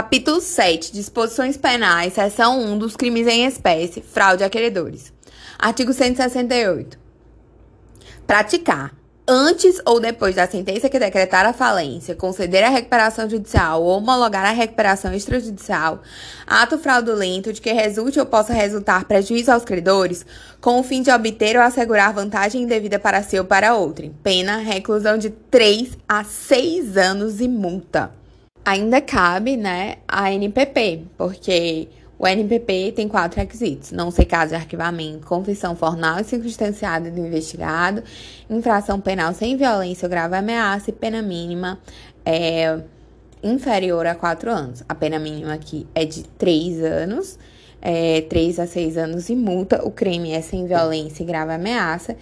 Capítulo 7. Disposições penais, seção 1 dos crimes em espécie, fraude a credores. Artigo 168. Praticar, antes ou depois da sentença que decretar a falência, conceder a recuperação judicial ou homologar a recuperação extrajudicial, ato fraudulento de que resulte ou possa resultar prejuízo aos credores, com o fim de obter ou assegurar vantagem indevida para si ou para outrem. Pena, reclusão de 3 a 6 anos e multa. Ainda cabe, né, a NPP, porque o NPP tem quatro requisitos: não ser caso de arquivamento, confissão formal e circunstanciada do investigado, infração penal sem violência ou grave ameaça e pena mínima é, inferior a quatro anos. A pena mínima aqui é de três anos, é, três a seis anos e multa. O crime é sem violência e grave ameaça.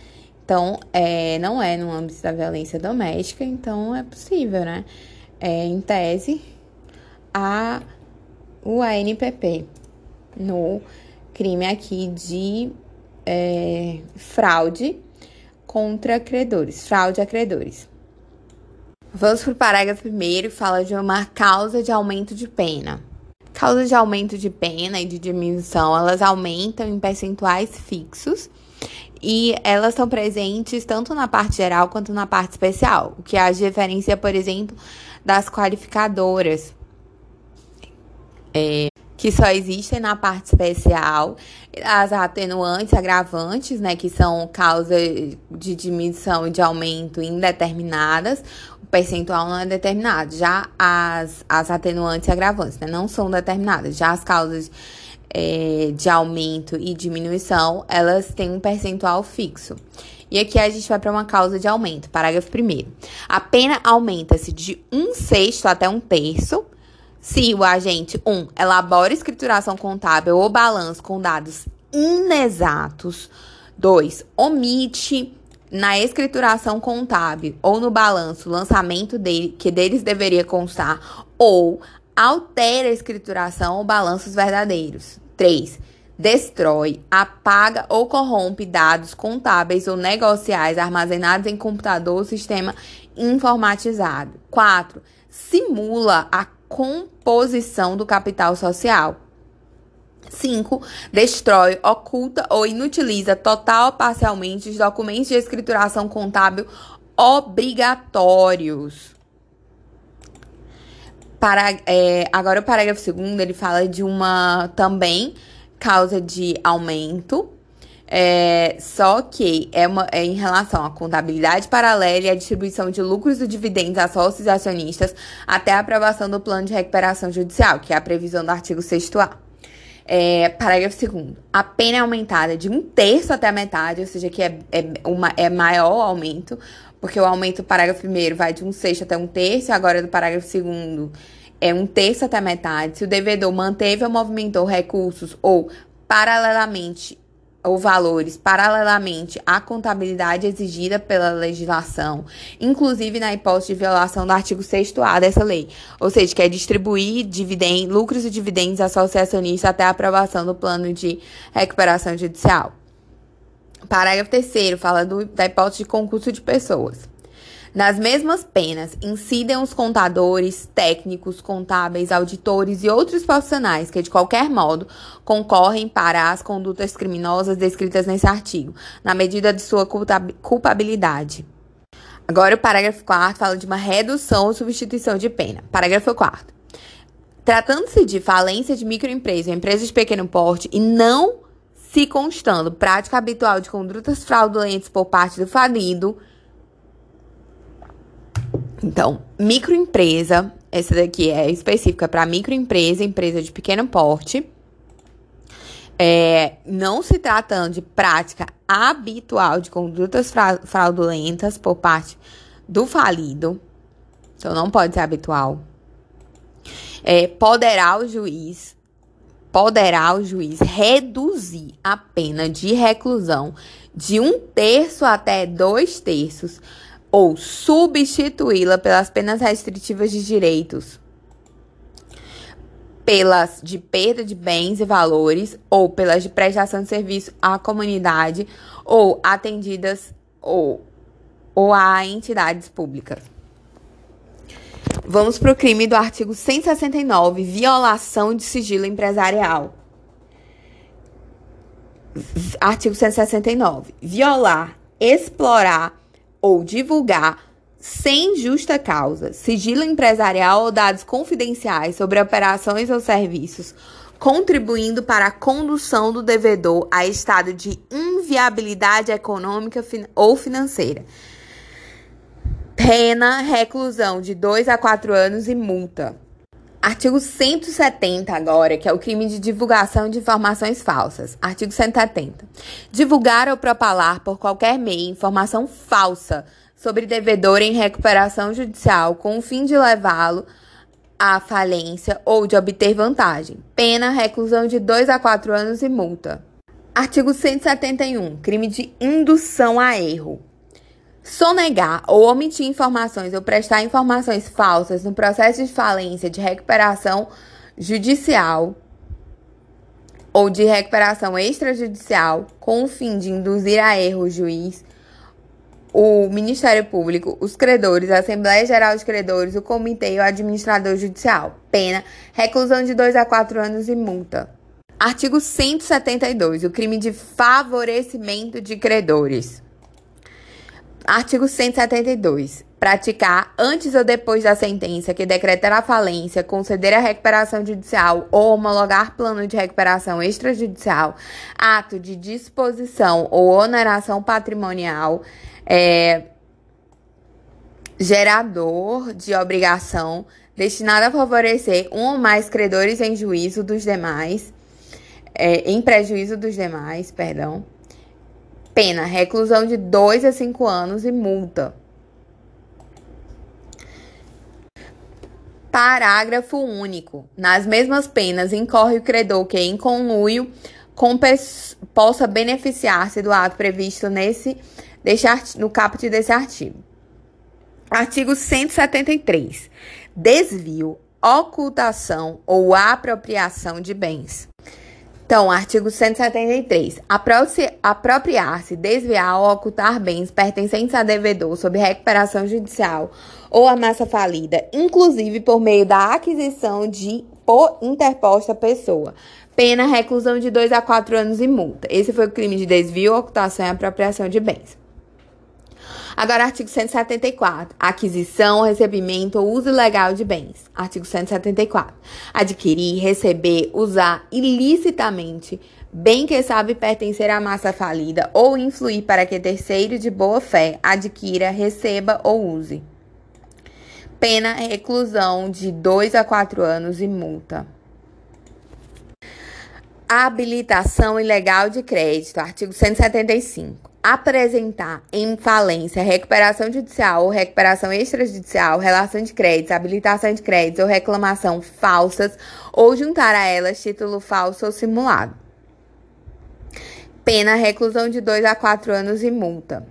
Então, é, não é no âmbito da violência doméstica, então é possível, né? É, em tese, a, o ANPP no crime aqui de é, fraude contra credores, fraude a credores. Vamos para o parágrafo primeiro, fala de uma causa de aumento de pena. Causas de aumento de pena e de diminuição, elas aumentam em percentuais fixos e elas estão presentes tanto na parte geral quanto na parte especial, o que as diferencia, por exemplo, das qualificadoras. É, que só existem na parte especial, as atenuantes agravantes, né, que são causa de diminuição e de aumento indeterminadas, o percentual não é determinado. Já as, as atenuantes agravantes, né, não são determinadas. Já as causas é, de aumento e diminuição, elas têm um percentual fixo. E aqui a gente vai para uma causa de aumento. Parágrafo 1. A pena aumenta-se de um sexto até um terço se o agente 1 um, elabora escrituração contábil ou balanço com dados inexatos, 2 omite na escrituração contábil ou no balanço o lançamento dele, que deles deveria constar, ou altera a escrituração ou balanços verdadeiros. 3. Destrói, apaga ou corrompe dados contábeis ou negociais armazenados em computador ou sistema informatizado. 4. Simula a composição do capital social. 5. Destrói, oculta ou inutiliza total ou parcialmente os documentos de escrituração contábil obrigatórios. Para, é, agora, o parágrafo segundo ele fala de uma também causa de aumento é, só que é, uma, é em relação à contabilidade paralela e à distribuição de lucros e dividendos a sócios e acionistas até a aprovação do plano de recuperação judicial, que é a previsão do artigo 6A. É, parágrafo 2 A pena é aumentada de um terço até a metade, ou seja, que é, é, uma, é maior aumento, porque o aumento do parágrafo 1 vai de um sexto até um terço, agora do parágrafo 2 é um terço até metade. Se o devedor manteve ou movimentou recursos ou, paralelamente, ou valores paralelamente à contabilidade exigida pela legislação, inclusive na hipótese de violação do artigo 6A dessa lei, ou seja, que é distribuir lucros e dividendos associacionistas até a aprovação do plano de recuperação judicial. Parágrafo 3 fala do, da hipótese de concurso de pessoas. Nas mesmas penas incidem os contadores, técnicos, contábeis, auditores e outros profissionais que, de qualquer modo, concorrem para as condutas criminosas descritas nesse artigo, na medida de sua culpabilidade. Agora, o parágrafo 4 fala de uma redução ou substituição de pena. Parágrafo 4. Tratando-se de falência de microempresa ou empresa de pequeno porte e não se constando prática habitual de condutas fraudulentas por parte do falido, então, microempresa, essa daqui é específica para microempresa, empresa de pequeno porte. É, não se tratando de prática habitual de condutas fraudulentas por parte do falido, então não pode ser habitual. É, poderá o juiz, poderá o juiz reduzir a pena de reclusão de um terço até dois terços ou substituí-la pelas penas restritivas de direitos, pelas de perda de bens e valores ou pelas de prestação de serviço à comunidade ou atendidas ou, ou a entidades públicas. Vamos para o crime do artigo 169, violação de sigilo empresarial. Artigo 169. Violar, explorar ou divulgar sem justa causa sigilo empresarial ou dados confidenciais sobre operações ou serviços, contribuindo para a condução do devedor a estado de inviabilidade econômica ou financeira. Pena, reclusão de 2 a 4 anos e multa. Artigo 170 agora, que é o crime de divulgação de informações falsas. Artigo 170. Divulgar ou propalar por qualquer meio informação falsa sobre devedor em recuperação judicial com o fim de levá-lo à falência ou de obter vantagem. Pena, reclusão de 2 a 4 anos e multa. Artigo 171. Crime de indução a erro. Sonegar ou omitir informações ou prestar informações falsas no processo de falência de recuperação judicial ou de recuperação extrajudicial com o fim de induzir a erro o juiz, o Ministério Público, os credores, a Assembleia Geral de Credores, o Comitê e o Administrador Judicial. Pena: reclusão de 2 a 4 anos e multa. Artigo 172. O crime de favorecimento de credores. Artigo 172. Praticar antes ou depois da sentença que decretar a falência, conceder a recuperação judicial ou homologar plano de recuperação extrajudicial, ato de disposição ou oneração patrimonial, é, gerador de obrigação destinado a favorecer um ou mais credores em juízo dos demais, é, em prejuízo dos demais, perdão Pena: reclusão de 2 a 5 anos e multa. Parágrafo único. Nas mesmas penas, incorre o credor que, em conluio, possa beneficiar-se do ato previsto nesse, no caput desse artigo. Artigo 173. Desvio, ocultação ou apropriação de bens. Então, artigo 173. Apropriar-se, desviar ou ocultar bens pertencentes a devedor sob recuperação judicial ou a massa falida, inclusive por meio da aquisição de por interposta pessoa. Pena, reclusão de 2 a 4 anos e multa. Esse foi o crime de desvio, ocultação e apropriação de bens. Agora, artigo 174. Aquisição, recebimento ou uso ilegal de bens. Artigo 174. Adquirir, receber, usar ilicitamente bem que sabe pertencer à massa falida ou influir para que terceiro de boa fé adquira, receba ou use. Pena reclusão de 2 a 4 anos e multa. Habilitação ilegal de crédito, artigo 175 apresentar em falência, recuperação judicial ou recuperação extrajudicial, relação de créditos, habilitação de créditos ou reclamação falsas ou juntar a elas título falso ou simulado. Pena reclusão de 2 a 4 anos e multa.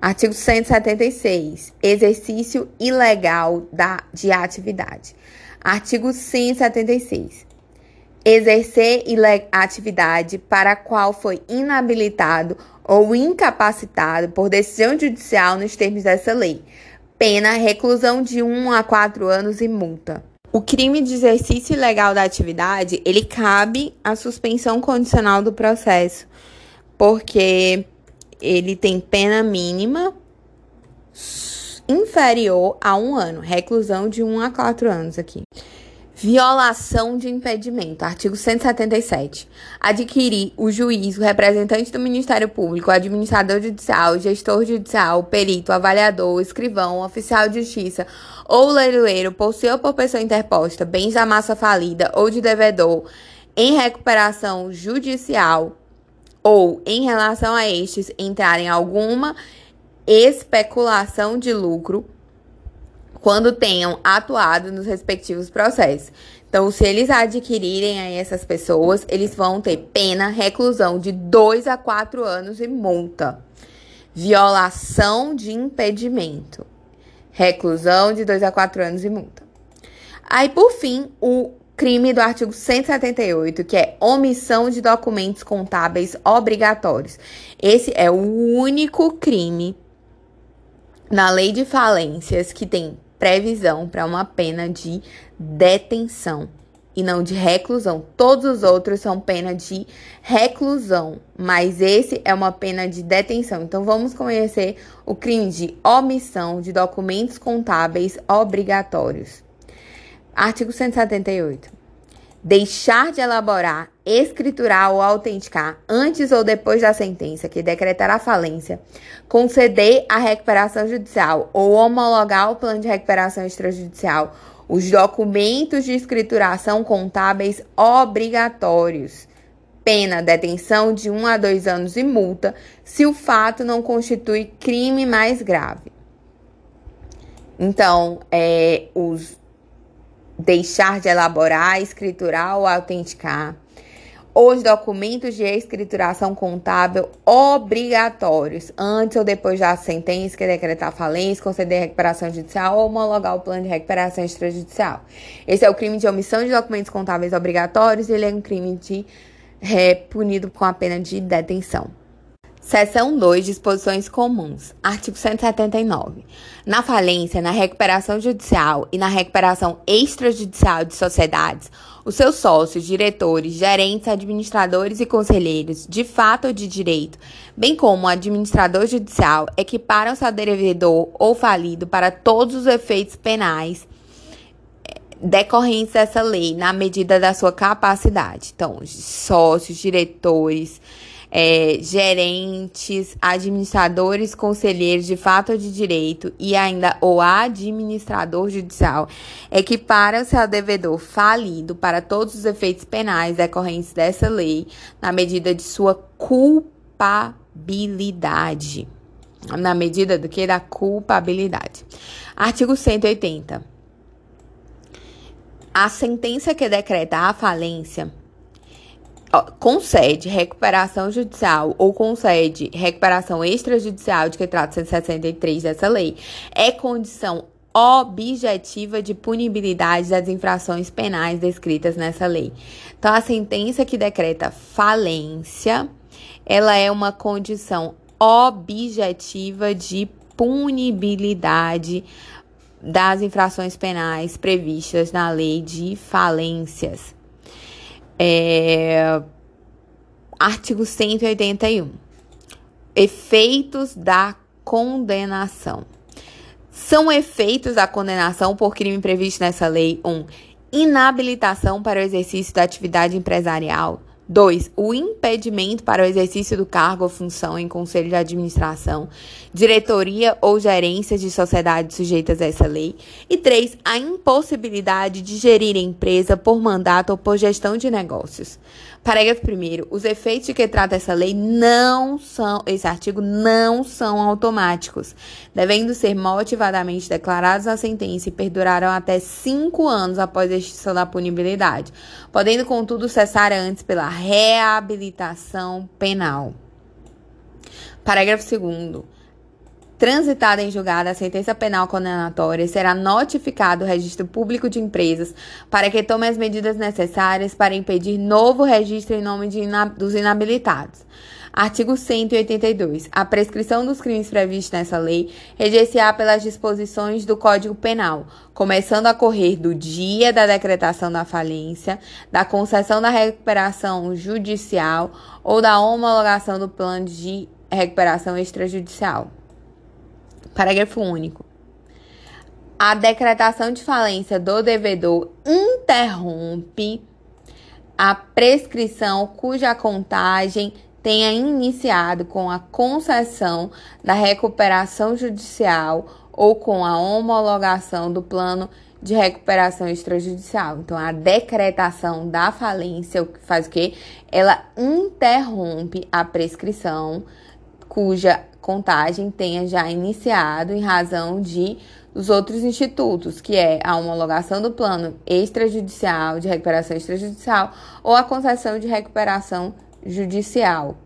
Artigo 176. Exercício ilegal da, de atividade. Artigo 176 exercer atividade para a qual foi inabilitado ou incapacitado por decisão judicial nos termos dessa lei. Pena reclusão de 1 a 4 anos e multa. O crime de exercício ilegal da atividade, ele cabe à suspensão condicional do processo, porque ele tem pena mínima inferior a um ano, reclusão de 1 a 4 anos aqui. Violação de impedimento. Artigo 177. Adquirir o juiz, o representante do Ministério Público, o administrador judicial, o gestor judicial, o perito, o avaliador, o escrivão, o oficial de justiça ou leiloeiro, possui ou por pessoa interposta bens da massa falida ou de devedor em recuperação judicial ou em relação a estes entrarem alguma especulação de lucro quando tenham atuado nos respectivos processos. Então, se eles adquirirem aí essas pessoas, eles vão ter pena, reclusão de 2 a 4 anos e multa. Violação de impedimento. Reclusão de 2 a 4 anos e multa. Aí, por fim, o crime do artigo 178, que é omissão de documentos contábeis obrigatórios. Esse é o único crime na lei de falências que tem previsão para uma pena de detenção e não de reclusão. Todos os outros são pena de reclusão, mas esse é uma pena de detenção. Então vamos conhecer o crime de omissão de documentos contábeis obrigatórios. Artigo 178 deixar de elaborar, escriturar ou autenticar antes ou depois da sentença que decretar a falência, conceder a recuperação judicial ou homologar o plano de recuperação extrajudicial, os documentos de escrituração contábeis obrigatórios. Pena, detenção de 1 um a 2 anos e multa, se o fato não constitui crime mais grave. Então, é, os deixar de elaborar, escriturar ou autenticar os documentos de escrituração contábil obrigatórios antes ou depois da sentença que decretar falência, conceder recuperação judicial ou homologar o plano de recuperação extrajudicial. Esse é o crime de omissão de documentos contábeis obrigatórios e ele é um crime de é, punido com a pena de detenção. Seção 2, disposições comuns. Artigo 179. Na falência, na recuperação judicial e na recuperação extrajudicial de sociedades, os seus sócios, diretores, gerentes, administradores e conselheiros, de fato ou de direito, bem como o administrador judicial, equiparam-se ao devedor ou falido para todos os efeitos penais eh, decorrentes dessa lei, na medida da sua capacidade. Então, sócios, diretores, é, gerentes, administradores, conselheiros de fato ou de direito e ainda o administrador judicial equiparam-se ao devedor falido para todos os efeitos penais decorrentes dessa lei, na medida de sua culpabilidade. Na medida do que? Da culpabilidade. Artigo 180. A sentença que decreta a falência concede recuperação judicial ou concede recuperação extrajudicial de que trata 163 dessa lei, é condição objetiva de punibilidade das infrações penais descritas nessa lei. Então, a sentença que decreta falência, ela é uma condição objetiva de punibilidade das infrações penais previstas na lei de falências. É, artigo 181. Efeitos da condenação. São efeitos da condenação por crime previsto nessa lei: 1. Um, inabilitação para o exercício da atividade empresarial. 2. O impedimento para o exercício do cargo ou função em conselho de administração, diretoria ou gerência de sociedades sujeitas a essa lei. E 3. A impossibilidade de gerir a empresa por mandato ou por gestão de negócios. Parágrafo 1. Os efeitos de que trata essa lei não são, esse artigo não são automáticos, devendo ser motivadamente declarados na sentença e perdurarão até cinco anos após a extinção da punibilidade, podendo, contudo, cessar antes pela reabilitação penal. Parágrafo 2 transitada em julgado a sentença penal condenatória, será notificado o registro público de empresas para que tome as medidas necessárias para impedir novo registro em nome ina dos inabilitados. Artigo 182. A prescrição dos crimes previstos nessa lei reger-se-á pelas disposições do Código Penal, começando a correr do dia da decretação da falência, da concessão da recuperação judicial ou da homologação do plano de recuperação extrajudicial. Parágrafo único. A decretação de falência do devedor interrompe a prescrição cuja contagem tenha iniciado com a concessão da recuperação judicial ou com a homologação do plano de recuperação extrajudicial. Então, a decretação da falência faz o quê? Ela interrompe a prescrição cuja contagem tenha já iniciado em razão de os outros institutos, que é a homologação do plano extrajudicial, de recuperação extrajudicial, ou a concessão de recuperação judicial.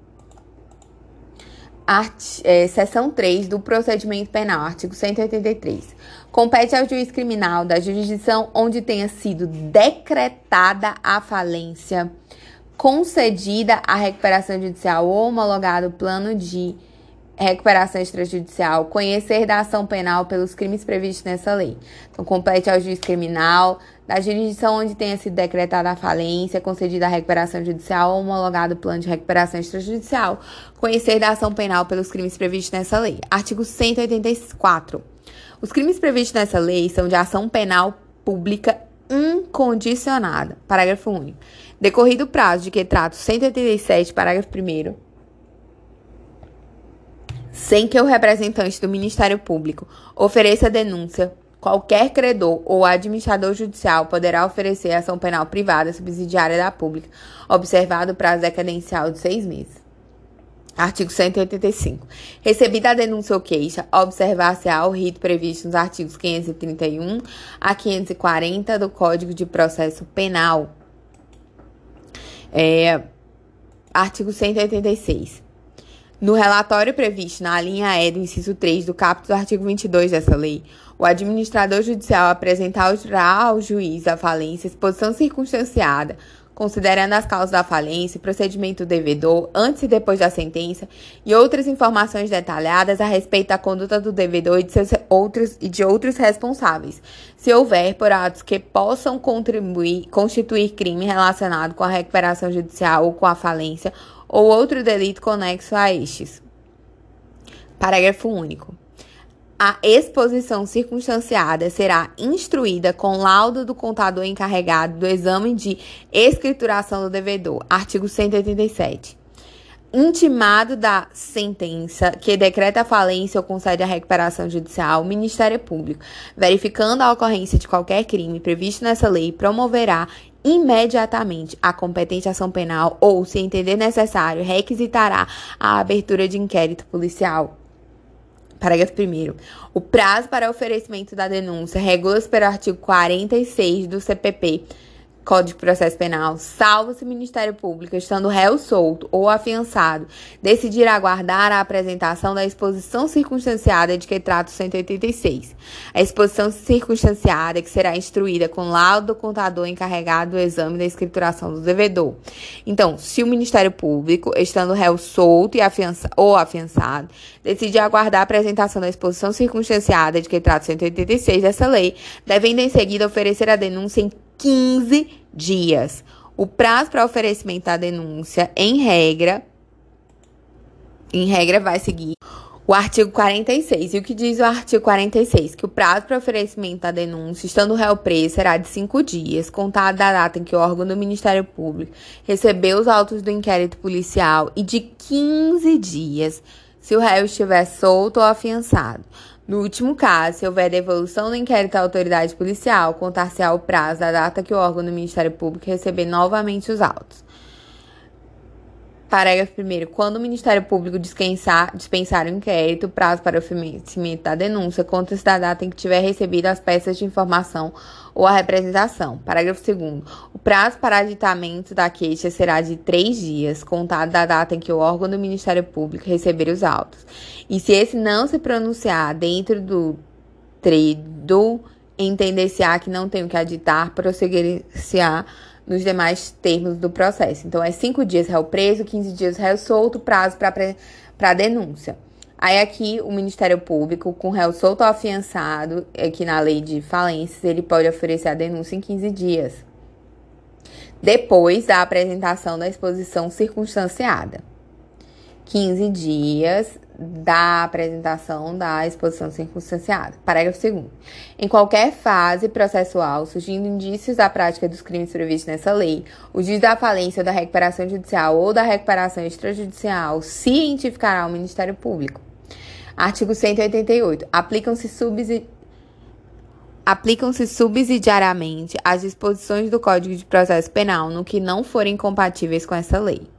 Art, é, seção 3 do procedimento penal, artigo 183. Compete ao juiz criminal da jurisdição onde tenha sido decretada a falência, concedida a recuperação judicial ou homologado plano de recuperação extrajudicial, conhecer da ação penal pelos crimes previstos nessa lei. Então, compete ao juiz criminal, da jurisdição onde tenha sido decretada a falência, concedida a recuperação judicial ou homologado o plano de recuperação extrajudicial, conhecer da ação penal pelos crimes previstos nessa lei. Artigo 184. Os crimes previstos nessa lei são de ação penal pública incondicionada. Parágrafo único. Decorrido o prazo de que trata o 187, parágrafo 1 sem que o representante do Ministério Público ofereça denúncia, qualquer credor ou administrador judicial poderá oferecer ação penal privada subsidiária da pública, observado o prazo decadencial de seis meses. Artigo 185. Recebida a denúncia ou queixa, observar-se-á o rito previsto nos artigos 531 a 540 do Código de Processo Penal. É, artigo 186. No relatório previsto na linha E do inciso 3 do caput do artigo 22 dessa lei, o administrador judicial apresentará ao juiz a falência exposição circunstanciada, considerando as causas da falência, procedimento devedor, antes e depois da sentença, e outras informações detalhadas a respeito da conduta do devedor e de, seus outros, e de outros responsáveis, se houver por atos que possam contribuir, constituir crime relacionado com a recuperação judicial ou com a falência ou outro delito conexo a estes. Parágrafo único. A exposição circunstanciada será instruída com laudo do contador encarregado do exame de escrituração do devedor. Artigo 187 intimado da sentença que decreta a falência ou concede a recuperação judicial, o Ministério Público, verificando a ocorrência de qualquer crime previsto nessa lei, promoverá imediatamente a competente ação penal ou, se entender necessário, requisitará a abertura de inquérito policial. Parágrafo 1. O prazo para oferecimento da denúncia regula-se pelo artigo 46 do CPP Código de Processo Penal, salvo se o Ministério Público, estando réu solto ou afiançado, decidir aguardar a apresentação da exposição circunstanciada de que trata o 186. A exposição circunstanciada que será instruída com laudo do contador encarregado do exame da escrituração do devedor. Então, se o Ministério Público, estando réu solto e afiança, ou afiançado, decidir aguardar a apresentação da exposição circunstanciada de que trata o 186 dessa lei, devendo em seguida oferecer a denúncia em 15 dias. O prazo para oferecimento da denúncia, em regra, em regra vai seguir o artigo 46. E o que diz o artigo 46? Que o prazo para oferecimento da denúncia, estando o réu preso, será de cinco dias, contado da data em que o órgão do Ministério Público recebeu os autos do inquérito policial e de 15 dias se o réu estiver solto ou afiançado. No último caso, se houver devolução do inquérito à autoridade policial, contar-se ao prazo da data que o órgão do Ministério Público receber novamente os autos. Parágrafo 1. Quando o Ministério Público dispensar, dispensar o inquérito, prazo para o oferecimento da denúncia conta-se da data em que tiver recebido as peças de informação ou a representação. Parágrafo 2. O prazo para aditamento da queixa será de três dias, contado da data em que o órgão do Ministério Público receber os autos. E se esse não se pronunciar dentro do tredo, entender-se-á que não tem o que aditar, prosseguir-se-á nos demais termos do processo. Então, é cinco dias réu preso, 15 dias réu solto, prazo para denúncia. Aí aqui o Ministério Público, com réu solto ou afiançado, aqui na lei de falências, ele pode oferecer a denúncia em 15 dias. Depois da apresentação da exposição circunstanciada. 15 dias da apresentação da exposição circunstanciada. Parágrafo 2. Em qualquer fase processual, surgindo indícios da prática dos crimes previstos nessa lei, o juiz da falência ou da recuperação judicial ou da recuperação extrajudicial cientificará ao Ministério Público. Artigo 188. Aplicam-se subsidi... Aplicam-se subsidiariamente as disposições do Código de Processo Penal no que não forem compatíveis com essa lei.